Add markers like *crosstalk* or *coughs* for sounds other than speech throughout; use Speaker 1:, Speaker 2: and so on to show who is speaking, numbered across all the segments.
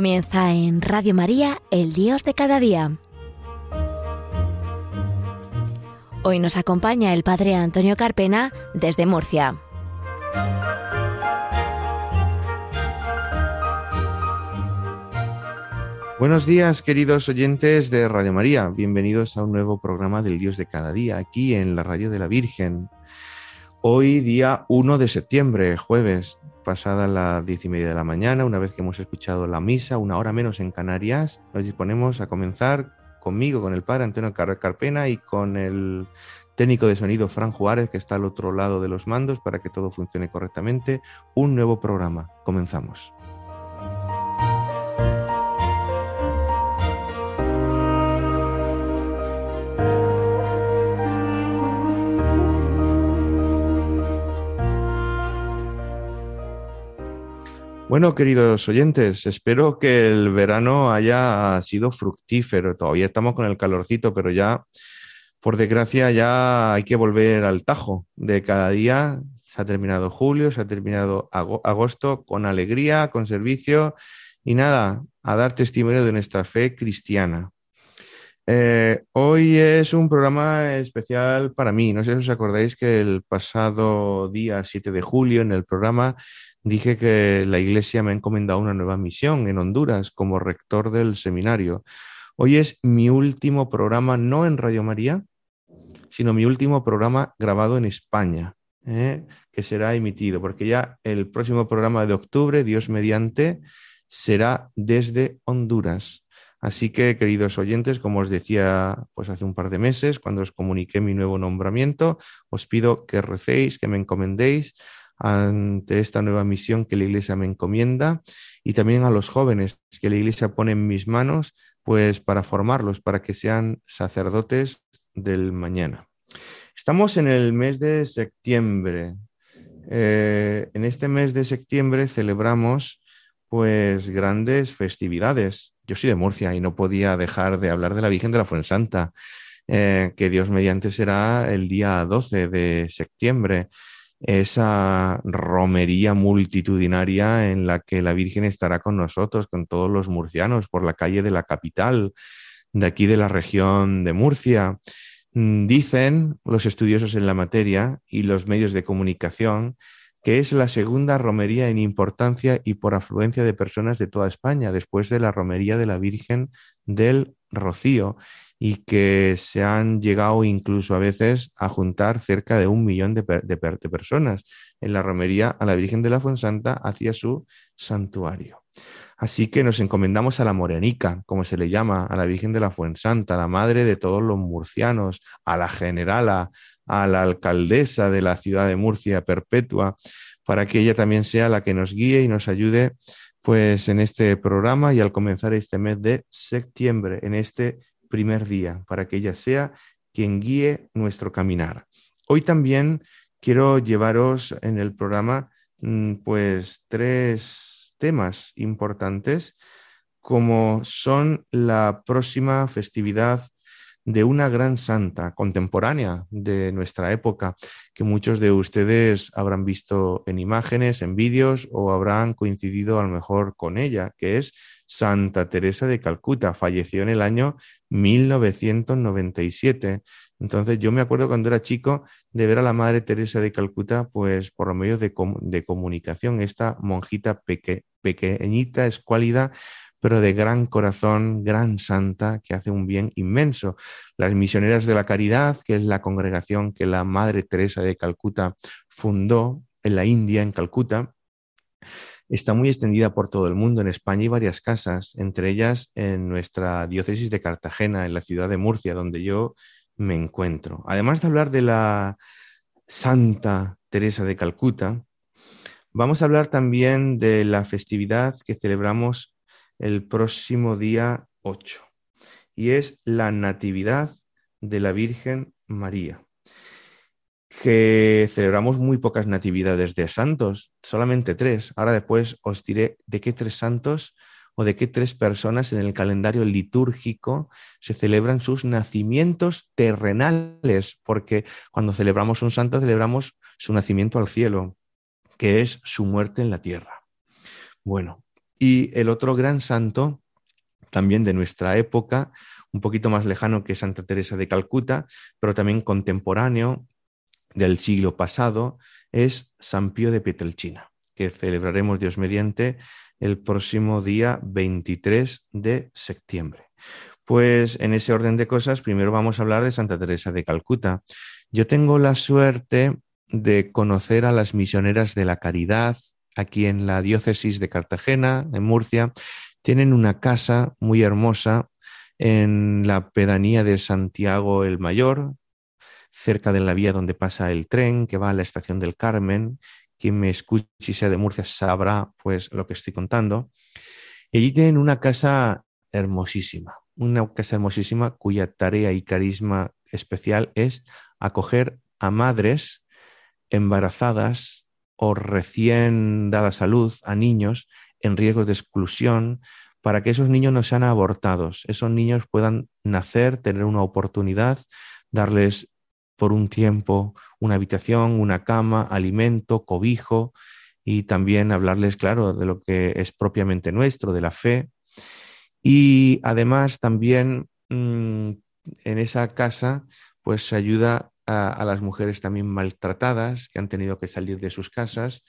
Speaker 1: Comienza en Radio María, el Dios de cada día. Hoy nos acompaña el Padre Antonio Carpena desde Murcia.
Speaker 2: Buenos días, queridos oyentes de Radio María. Bienvenidos a un nuevo programa del Dios de cada día, aquí en la Radio de la Virgen. Hoy, día 1 de septiembre, jueves, pasada las diez y media de la mañana, una vez que hemos escuchado la misa, una hora menos en Canarias, nos disponemos a comenzar conmigo, con el padre Antonio Carpena y con el técnico de sonido Fran Juárez, que está al otro lado de los mandos para que todo funcione correctamente, un nuevo programa. Comenzamos. Bueno, queridos oyentes, espero que el verano haya sido fructífero. Todavía estamos con el calorcito, pero ya, por desgracia, ya hay que volver al tajo de cada día. Se ha terminado julio, se ha terminado agosto con alegría, con servicio y nada, a dar testimonio de nuestra fe cristiana. Eh, hoy es un programa especial para mí. No sé si os acordáis que el pasado día 7 de julio en el programa dije que la Iglesia me ha encomendado una nueva misión en Honduras como rector del seminario. Hoy es mi último programa, no en Radio María, sino mi último programa grabado en España, ¿eh? que será emitido, porque ya el próximo programa de octubre, Dios mediante, será desde Honduras. Así que, queridos oyentes, como os decía pues hace un par de meses, cuando os comuniqué mi nuevo nombramiento, os pido que recéis, que me encomendéis ante esta nueva misión que la Iglesia me encomienda y también a los jóvenes que la Iglesia pone en mis manos, pues para formarlos, para que sean sacerdotes del mañana. Estamos en el mes de septiembre. Eh, en este mes de septiembre celebramos pues grandes festividades. Yo soy de Murcia y no podía dejar de hablar de la Virgen de la Fuensanta, eh, que Dios mediante será el día 12 de septiembre esa romería multitudinaria en la que la Virgen estará con nosotros, con todos los murcianos, por la calle de la capital, de aquí de la región de Murcia. Mm, dicen los estudiosos en la materia y los medios de comunicación que es la segunda romería en importancia y por afluencia de personas de toda España, después de la romería de la Virgen del Rocío y que se han llegado incluso a veces a juntar cerca de un millón de, personas en la romería a la Virgen de la Fuensanta hacia su santuario. Así que nos encomendamos a la Morenica, como se le llama, a la Virgen de la Fuensanta, la madre de todos los murcianos, a la generala, a la alcaldesa de la ciudad de Murcia perpetua, para que ella también sea la que nos guíe y nos ayude pues en este programa y al comenzar este mes de septiembre, en este primer día, para que ella sea quien guíe nuestro caminar. Hoy también quiero llevaros en el programa mm, pues tres temas importantes como son la próxima festividad de una gran santa contemporánea de nuestra época, que muchos de ustedes habrán visto en imágenes, en vídeos o habrán coincidido a lo mejor con ella, que es Santa Teresa de Calcuta. Falleció en el año 1997. Entonces yo me acuerdo cuando era chico de ver a la Madre Teresa de Calcuta, pues por los medios de, comunicación, esta monjita pequeñita, escuálida, pero de gran corazón, gran santa, que hace un bien inmenso. Las Misioneras de la Caridad, que es la congregación que la Madre Teresa de Calcuta fundó en la India, en Calcuta, está muy extendida por todo el mundo. En España hay varias casas, entre ellas en nuestra diócesis de Cartagena, en la ciudad de Murcia, donde yo me encuentro. Además de hablar de la Santa Teresa de Calcuta, vamos a hablar también de la festividad que celebramos el próximo día 8, y es la Natividad de la Virgen María que celebramos muy pocas natividades de santos, solamente tres. Ahora después os diré de qué tres santos o de qué tres personas en el calendario litúrgico se celebran sus nacimientos terrenales, porque cuando celebramos un santo celebramos su nacimiento al cielo, que es su muerte en la tierra. Bueno, Y el otro gran santo, también de nuestra época, un poquito más lejano que Santa Teresa de Calcuta, pero también contemporáneo del siglo pasado, es San Pío de Pietrelcina, que celebraremos Dios mediante el próximo día 23 de septiembre. Pues en ese orden de cosas, primero vamos a hablar de Santa Teresa de Calcuta. Yo tengo la suerte de conocer a las misioneras de la caridad aquí en la diócesis de Cartagena, en Murcia. Tienen una casa muy hermosa en la pedanía de Santiago el Mayor, cerca de la vía donde pasa el tren que va a la estación del Carmen. Quien me escuche y sea de Murcia sabrá pues lo que estoy contando. Allí tienen una casa hermosísima, una casa hermosísima cuya tarea y carisma especial es acoger a madres embarazadas o recién dadas a luz, a niños en riesgo de exclusión, para que esos niños no sean abortados, esos niños puedan nacer, tener una oportunidad, darles por un tiempo una habitación, una cama, alimento, cobijo y también hablarles, claro, de lo que es propiamente nuestro, de la fe. Y además también mm, en esa casa pues se ayuda a, las mujeres también maltratadas que han tenido que salir de sus casas,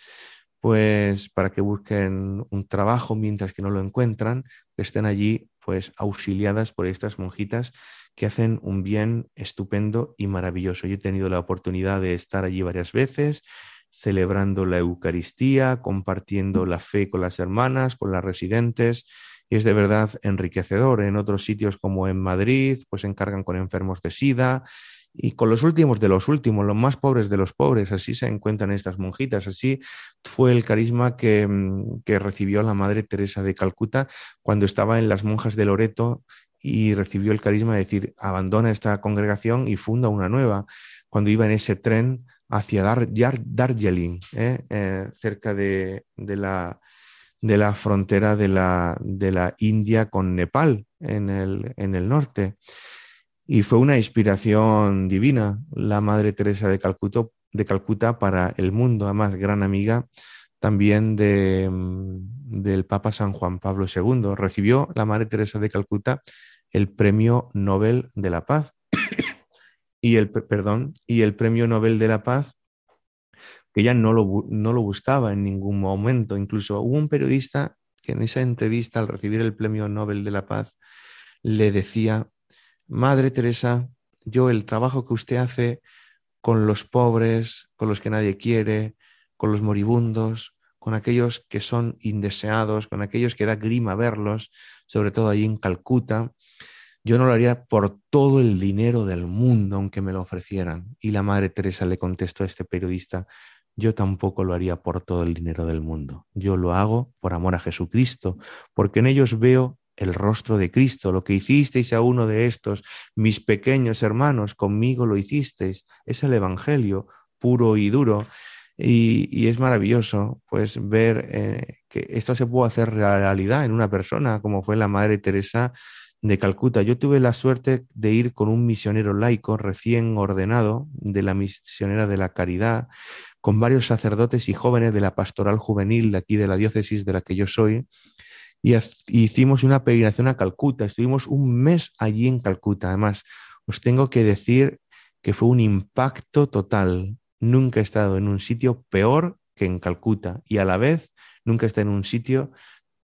Speaker 2: pues para que busquen un trabajo mientras que no lo encuentran, que estén allí pues auxiliadas por estas monjitas que hacen un bien estupendo y maravilloso. Yo he tenido la oportunidad de estar allí varias veces, celebrando la Eucaristía, compartiendo la fe con las hermanas, con las residentes, y es de verdad enriquecedor. En otros sitios como en Madrid, pues se encargan con enfermos de SIDA y con los últimos de los últimos, los más pobres de los pobres, así se encuentran estas monjitas, así fue el carisma que, mm, que recibió la Madre Teresa de Calcuta cuando estaba en las monjas de Loreto y recibió el carisma de decir, abandona esta congregación y funda una nueva, cuando iba en ese tren hacia Dar, Darjeeling, ¿eh? Eh, cerca de, la, frontera de la, India con Nepal, en el norte. Y fue una inspiración divina la Madre Teresa de, de Calcuta para el mundo, además gran amiga también mm, del Papa San Juan Pablo II. Recibió la Madre Teresa de Calcuta el Premio Nobel de la Paz *coughs* y el, perdón, y el Premio Nobel de la Paz que ella no lo, no lo buscaba en ningún momento. Incluso hubo un periodista que en esa entrevista, al recibir el Premio Nobel de la Paz, le decía Madre Teresa, yo el trabajo que usted hace con los pobres, con los que nadie quiere, con los moribundos, con aquellos que son indeseados, con aquellos que da grima verlos, sobre todo allí en Calcuta, yo no lo haría por todo el dinero del mundo, aunque me lo ofrecieran. Y la Madre Teresa le contestó a este periodista, yo tampoco lo haría por todo el dinero del mundo. Yo lo hago por amor a Jesucristo, porque en ellos veo el rostro de Cristo, lo que hicisteis a uno de estos, mis pequeños hermanos, conmigo lo hicisteis. Es el Evangelio puro y duro. Y, es maravilloso pues ver eh, que esto se puede hacer realidad en una persona, como fue la Madre Teresa de Calcuta. Yo tuve la suerte de ir con un misionero laico recién ordenado de la misionera de la caridad, con varios sacerdotes y jóvenes de la pastoral juvenil de aquí de la diócesis de la que yo soy, y hicimos una peregrinación a Calcuta. Estuvimos un mes allí en Calcuta. Además, os tengo que decir que fue un impacto total. Nunca he estado en un sitio peor que en Calcuta y a la vez nunca he estado en un sitio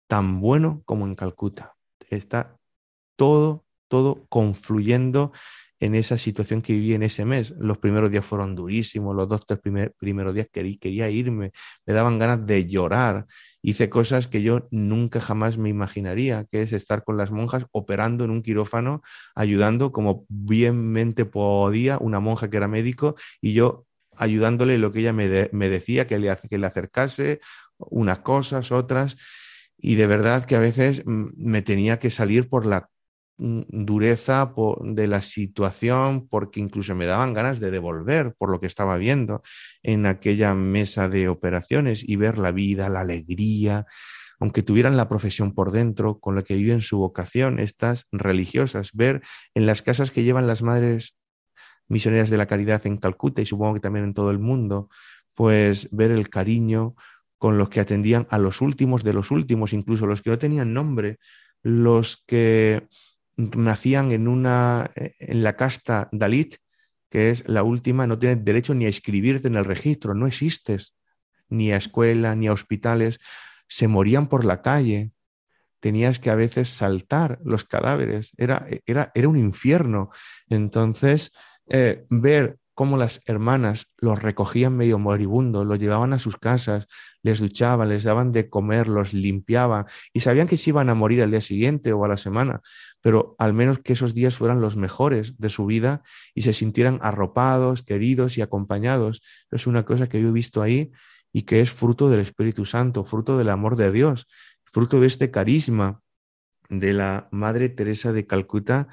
Speaker 2: tan bueno como en Calcuta. Está todo, todo confluyendo en esa situación que viví en ese mes. Los primeros días fueron durísimos, los dos, tres primeros días quería, quería irme, me daban ganas de llorar. Hice cosas que yo nunca jamás me imaginaría, que es estar con las monjas operando en un quirófano, ayudando como bienmente podía una monja que era médico y yo ayudándole lo que ella me, decía, que le, que le acercase, unas cosas, otras. Y de verdad que a veces mm, me tenía que salir por la dureza de la situación, porque incluso me daban ganas de devolver por lo que estaba viendo en aquella mesa de operaciones y ver la vida, la alegría, aunque tuvieran la profesión por dentro, con la que viven su vocación, estas religiosas, ver en las casas que llevan las madres misioneras de la caridad en Calcuta y supongo que también en todo el mundo, pues ver el cariño con los que atendían a los últimos de los últimos, incluso los que no tenían nombre, los que nacían en una en la casta Dalit, que es la última, no tienes derecho ni a inscribirte en el registro, no existes, ni a escuela, ni a hospitales, se morían por la calle, tenías que a veces saltar los cadáveres, era, era, era un infierno. Entonces, eh, ver cómo las hermanas los recogían medio moribundos, los llevaban a sus casas, les duchaban, les daban de comer, los limpiaban y sabían que se iban a morir al día siguiente o a la semana, pero al menos que esos días fueran los mejores de su vida y se sintieran arropados, queridos y acompañados. Es una cosa que yo he visto ahí y que es fruto del Espíritu Santo, fruto del amor de Dios, fruto de este carisma de la Madre Teresa de Calcuta,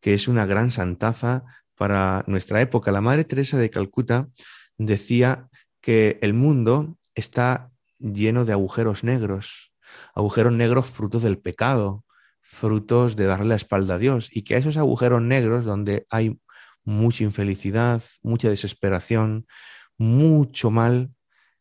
Speaker 2: que es una gran santaza para nuestra época. La Madre Teresa de Calcuta decía que el mundo está lleno de agujeros negros, agujeros negros frutos del pecado, frutos de darle la espalda a Dios, y que a esos agujeros negros donde hay mucha infelicidad, mucha desesperación, mucho mal,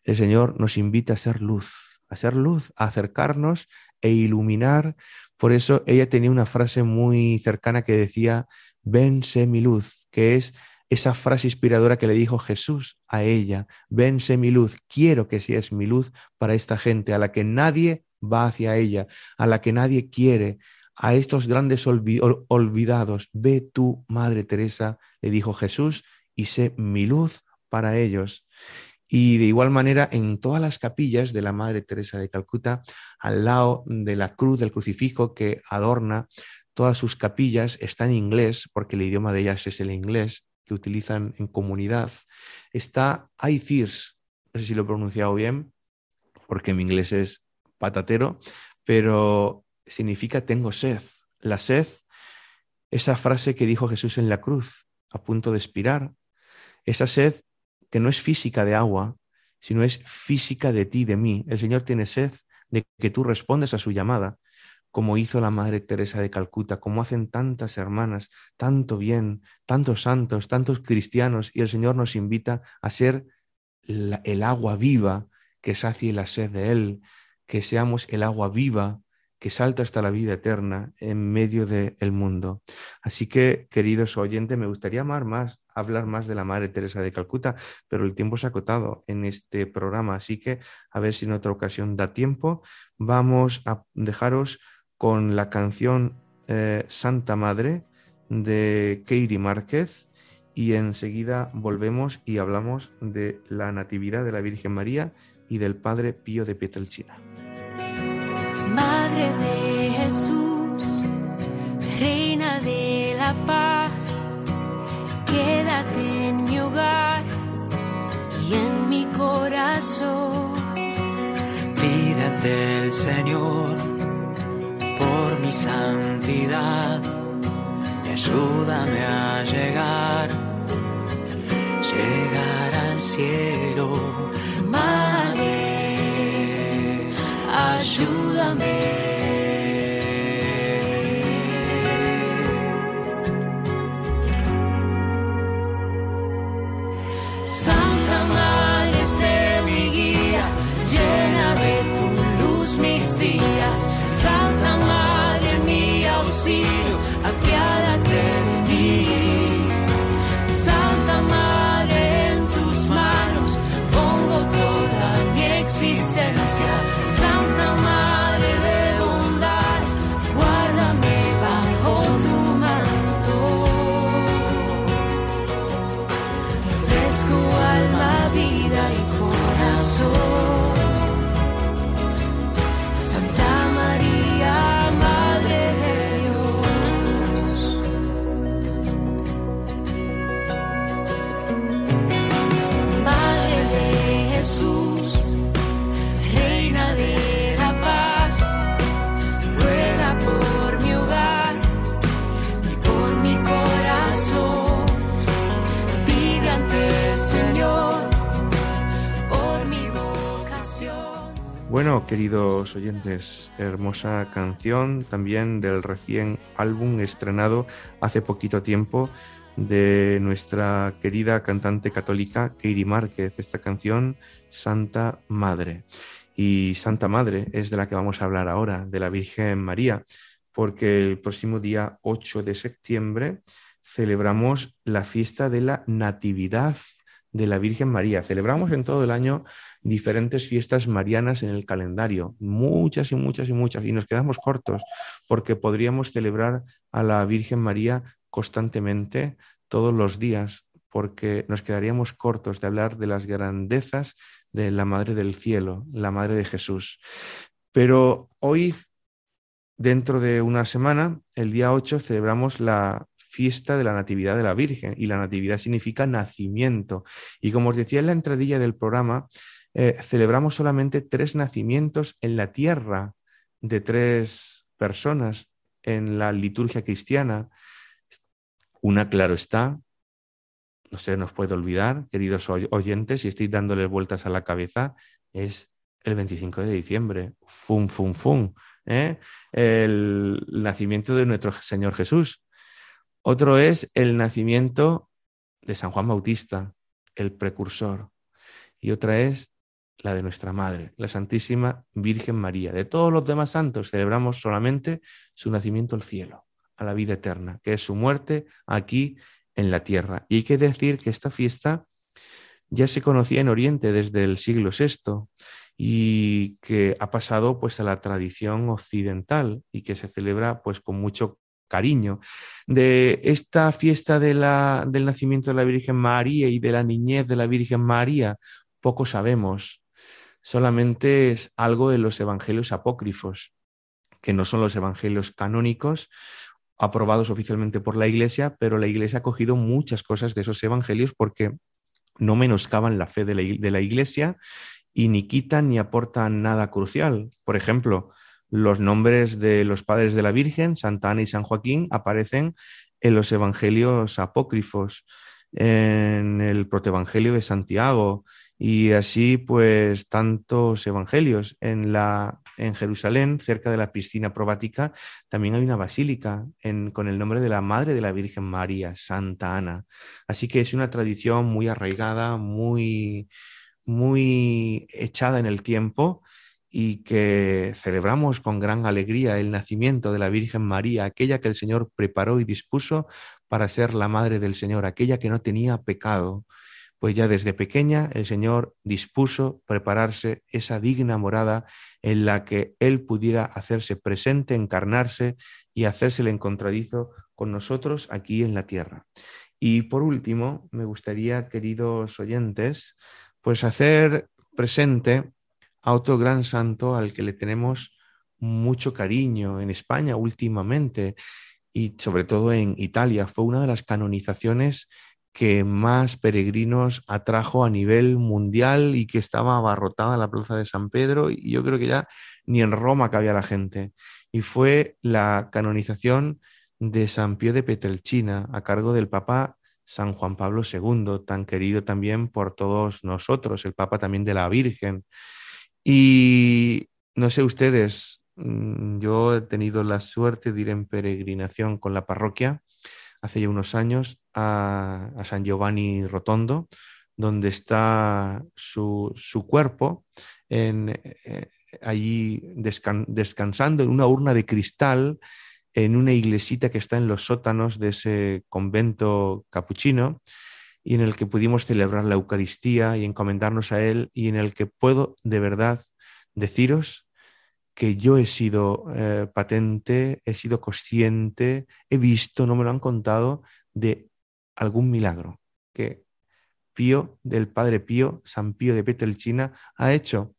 Speaker 2: el Señor nos invita a ser luz, a ser luz, a acercarnos e iluminar. Por eso ella tenía una frase muy cercana que decía, vense mi luz, que es esa frase inspiradora que le dijo Jesús a ella, vense mi luz, quiero que seas mi luz para esta gente a la que nadie va hacia ella, a la que nadie quiere, a estos grandes olvidados, ve tú, Madre Teresa, le dijo Jesús, y sé mi luz para ellos. Y de igual manera, en todas las capillas de la Madre Teresa de Calcuta, al lado de la cruz del crucifijo que adorna todas sus capillas está en inglés, porque el idioma de ellas es el inglés que utilizan en comunidad. Está Aithirs, no sé si lo he pronunciado bien, porque mi inglés es patatero, pero significa tengo sed. La sed, esa frase que dijo Jesús en la cruz, a punto de expirar, esa sed que no es física de agua, sino es física de ti, de mí. El Señor tiene sed de que tú respondes a su llamada como hizo la Madre Teresa de Calcuta, como hacen tantas hermanas, tanto bien, tantos santos, tantos cristianos, y el Señor nos invita a ser el agua viva que sacie la sed de Él, que seamos el agua viva que salta hasta la vida eterna en medio del mundo. Así que, queridos oyentes, me gustaría amar más, hablar más de la Madre Teresa de Calcuta, pero el tiempo se ha acotado en este programa, así que a ver si en otra ocasión da tiempo. Vamos a dejaros con la canción eh, Santa Madre de Katie Márquez y enseguida volvemos y hablamos de la Natividad de la Virgen María y del Padre Pío de Pietrelcina.
Speaker 3: Madre de Jesús, Reina de la Paz, quédate en mi hogar y en mi corazón.
Speaker 4: Pídate el Señor santidad. Ayúdame a llegar, llegar al cielo,
Speaker 2: oyentes, hermosa canción también del recién álbum estrenado hace poquito tiempo de nuestra querida cantante católica Katie Márquez, esta canción Santa Madre. y Santa Madre es de la que vamos a hablar ahora, de la Virgen María, porque el próximo día 8 de septiembre celebramos la fiesta de la Natividad de la Virgen María. Celebramos en todo el año diferentes fiestas marianas en el calendario, muchas y muchas y muchas, y nos quedamos cortos porque podríamos celebrar a la Virgen María constantemente todos los días, porque nos quedaríamos cortos de hablar de las grandezas de la Madre del Cielo, la Madre de Jesús. Pero hoy, dentro de una semana, el día 8, celebramos la fiesta de la Natividad de la Virgen y la Natividad significa nacimiento. Y como os decía en la entradilla del programa, eh, celebramos solamente tres nacimientos en la tierra de tres personas en la liturgia cristiana. Una, claro está, no se nos puede olvidar, queridos oyentes, y estoy dándole vueltas a la cabeza, es el 25 de diciembre, fum, fum, fum, ¿eh? el nacimiento de nuestro Señor Jesús. Otro es el nacimiento de San Juan Bautista, el precursor. Y otra es la de nuestra Madre, la Santísima Virgen María. De todos los demás santos celebramos solamente su nacimiento al cielo, a la vida eterna, que es su muerte aquí en la tierra. Y hay que decir que esta fiesta ya se conocía en Oriente desde el siglo VI y que ha pasado pues a la tradición occidental y que se celebra pues con mucho cariño. De esta fiesta del nacimiento de la Virgen María y de la niñez de la Virgen María, poco sabemos. Solamente es algo de los evangelios apócrifos, que no son los evangelios canónicos, aprobados oficialmente por la Iglesia, pero la Iglesia ha cogido muchas cosas de esos evangelios porque no menoscaban la fe de la, Iglesia y ni quitan ni aportan nada crucial. Por ejemplo, los nombres de los padres de la Virgen, Santa Ana y San Joaquín, aparecen en los evangelios apócrifos, en el protoevangelio de Santiago y así pues tantos evangelios. En la en Jerusalén, cerca de la piscina probática, también hay una basílica con el nombre de la Madre de la Virgen María, Santa Ana. Así que es una tradición muy arraigada, muy, muy echada en el tiempo y que celebramos con gran alegría el nacimiento de la Virgen María, aquella que el Señor preparó y dispuso para ser la Madre del Señor, aquella que no tenía pecado, pues ya desde pequeña el Señor dispuso prepararse esa digna morada en la que Él pudiera hacerse presente, encarnarse y hacerse el encontradizo con nosotros aquí en la tierra. Y por último, me gustaría, queridos oyentes, pues hacer presente a otro gran santo al que le tenemos mucho cariño en España últimamente y sobre todo en Italia. Fue una de las canonizaciones que más peregrinos atrajo a nivel mundial y que estaba abarrotada la plaza de San Pedro y yo creo que ya ni en Roma cabía la gente. Y fue la canonización de San Pío de Petrelchina a cargo del Papa San Juan Pablo II, tan querido también por todos nosotros, el Papa también de la Virgen. Y no sé ustedes, mm, yo he tenido la suerte de ir en peregrinación con la parroquia hace ya unos años a, San Giovanni Rotondo, donde está su, cuerpo eh, allí descansando en una urna de cristal en una iglesita que está en los sótanos de ese convento capuchino y en el que pudimos celebrar la Eucaristía y encomendarnos a Él y en el que puedo de verdad deciros que yo he sido eh, patente, he sido consciente, he visto, no me lo han contado, de algún milagro que Pío, del Padre Pío, San Pío de Petelchina, ha hecho.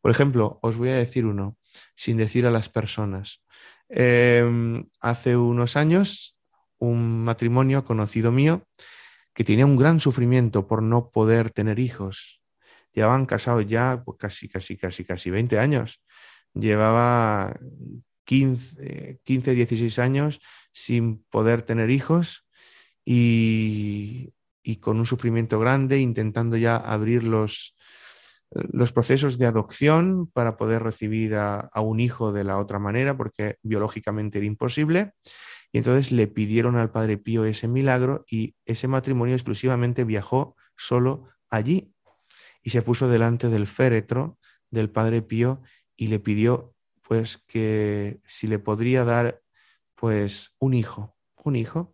Speaker 2: Por ejemplo, os voy a decir uno, sin decir a las personas. Em, hace unos años, un matrimonio conocido mío que tenía un gran sufrimiento por no poder tener hijos. Llevaban casados ya pues, casi, casi, casi, casi 20 años llevaba 15, 15, 16 años sin poder tener hijos y, con un sufrimiento grande, intentando ya abrir los, los procesos de adopción para poder recibir a, un hijo de la otra manera, porque biológicamente era imposible. Y entonces le pidieron al Padre Pío ese milagro y ese matrimonio exclusivamente viajó solo allí y se puso delante del féretro del Padre Pío y le pidió pues que si le podría dar pues un hijo, un hijo,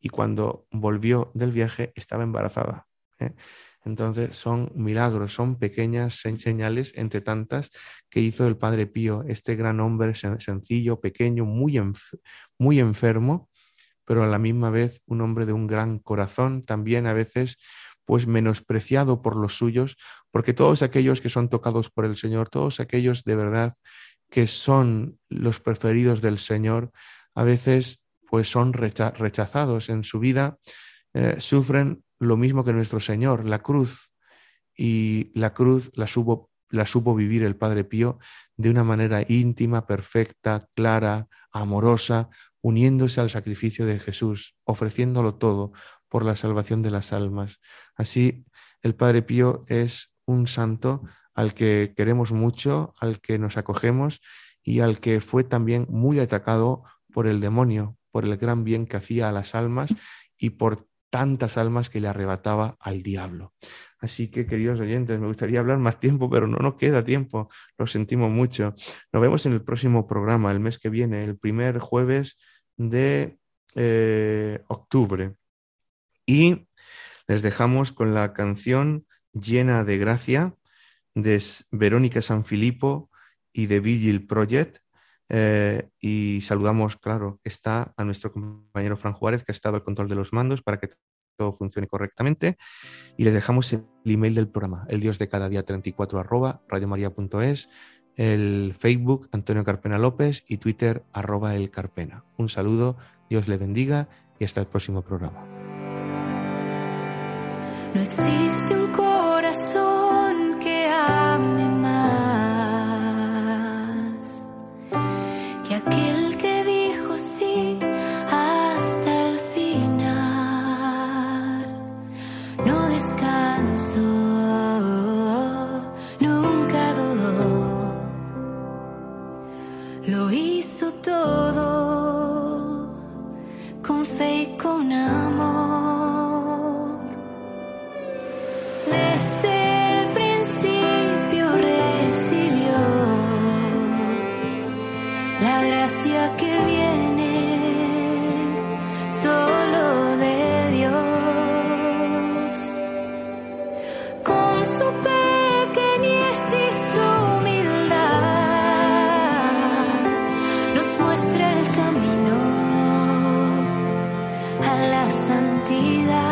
Speaker 2: y cuando volvió del viaje estaba embarazada. ¿eh? Entonces son milagros, son pequeñas señales entre tantas que hizo el Padre Pío, este gran hombre sencillo, pequeño, muy, muy enfermo, pero a la misma vez un hombre de un gran corazón, también a veces pues menospreciado por los suyos, porque todos aquellos que son tocados por el Señor, todos aquellos de verdad que son los preferidos del Señor, a veces pues son rechazados en su vida, eh, sufren lo mismo que nuestro Señor, la cruz. Y la cruz la supo, la supo vivir el Padre Pío de una manera íntima, perfecta, clara, amorosa, uniéndose al sacrificio de Jesús, ofreciéndolo todo por la salvación de las almas. Así, el Padre Pío es un santo al que queremos mucho, al que nos acogemos y al que fue también muy atacado por el demonio, por el gran bien que hacía a las almas y por tantas almas que le arrebataba al diablo. Así que, queridos oyentes, me gustaría hablar más tiempo, pero no nos queda tiempo, lo sentimos mucho. Nos vemos en el próximo programa, el mes que viene, el primer jueves de eh, octubre. Y les dejamos con la canción Llena de Gracia de Verónica Sanfilippo y de Vigil Project, eh, y saludamos, claro, está a nuestro compañero Fran Juárez, que ha estado al control de los mandos para que todo funcione correctamente. Y le dejamos el email del programa, el dios de cada día 34 arroba radiomaria.es, el Facebook Antonio Carpena López y Twitter arroba el Carpena. Un saludo, Dios le bendiga y hasta el próximo programa.
Speaker 3: santidad.